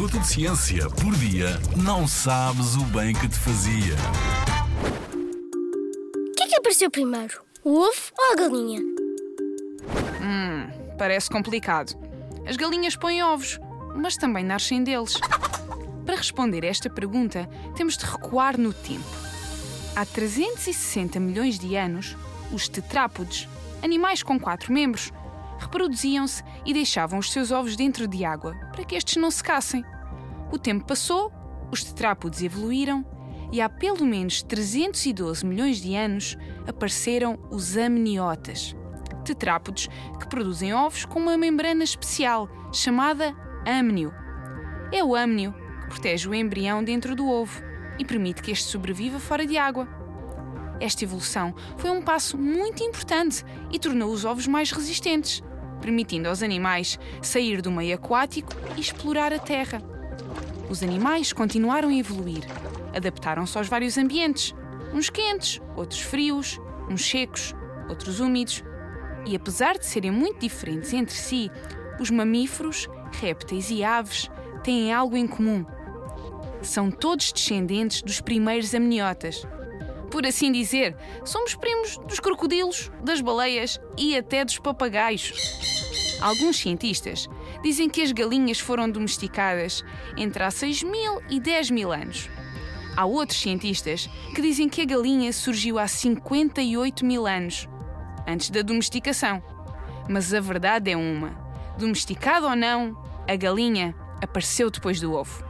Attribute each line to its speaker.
Speaker 1: minuto de ciência por dia, não sabes o bem que te fazia.
Speaker 2: O que é que apareceu primeiro? O ovo ou a galinha?
Speaker 3: Parece complicado. As galinhas põem ovos, mas também nascem deles. Para responder a esta pergunta, temos de recuar no tempo. Há 360 milhões de anos, os tetrápodes, animais com quatro membros, reproduziam-se e deixavam os seus ovos dentro de água para que estes não secassem. O tempo passou, os tetrápodes evoluíram e há pelo menos 312 milhões de anos apareceram os amniotas. Tetrápodes que produzem ovos com uma membrana especial chamada amnio. É o amnio que protege o embrião dentro do ovo e permite que este sobreviva fora de água. Esta evolução foi um passo muito importante e tornou os ovos mais resistentes, permitindo aos animais sair do meio aquático e explorar a terra. Os animais continuaram a evoluir, adaptaram-se aos vários ambientes, uns quentes, outros frios, uns secos, outros úmidos. E apesar de serem muito diferentes entre si, os mamíferos, répteis e aves têm algo em comum. São todos descendentes dos primeiros amniotas. Por assim dizer, somos primos dos crocodilos, das baleias e até dos papagaios. Alguns cientistas dizem que as galinhas foram domesticadas entre há 6 mil e 10 mil anos. Há outros cientistas que dizem que a galinha surgiu há 58 mil anos, antes da domesticação. Mas a verdade é uma: domesticada ou não, a galinha apareceu depois do ovo.